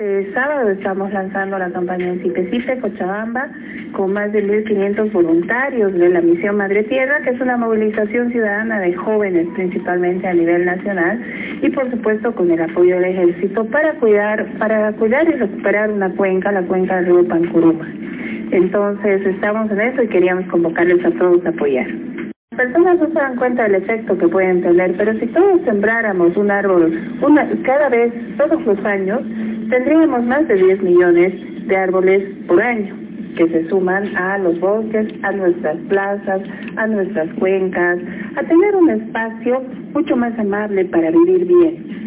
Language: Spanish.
Este sábado estamos lanzando la campaña en Cipe Cochabamba, con más de 1.500 voluntarios de la Misión Madre Tierra, que es una movilización ciudadana de jóvenes principalmente a nivel nacional, y por supuesto con el apoyo del ejército para cuidar, para cuidar y recuperar una cuenca, la cuenca del río Pancuruma. Entonces estamos en eso y queríamos convocarles a todos a apoyar. Las personas no se dan cuenta del efecto que pueden tener, pero si todos sembráramos un árbol cada vez, todos los años, tendríamos más de 10 millones de árboles por año que se suman a los bosques, a nuestras plazas, a nuestras cuencas, a tener un espacio mucho más amable para vivir bien.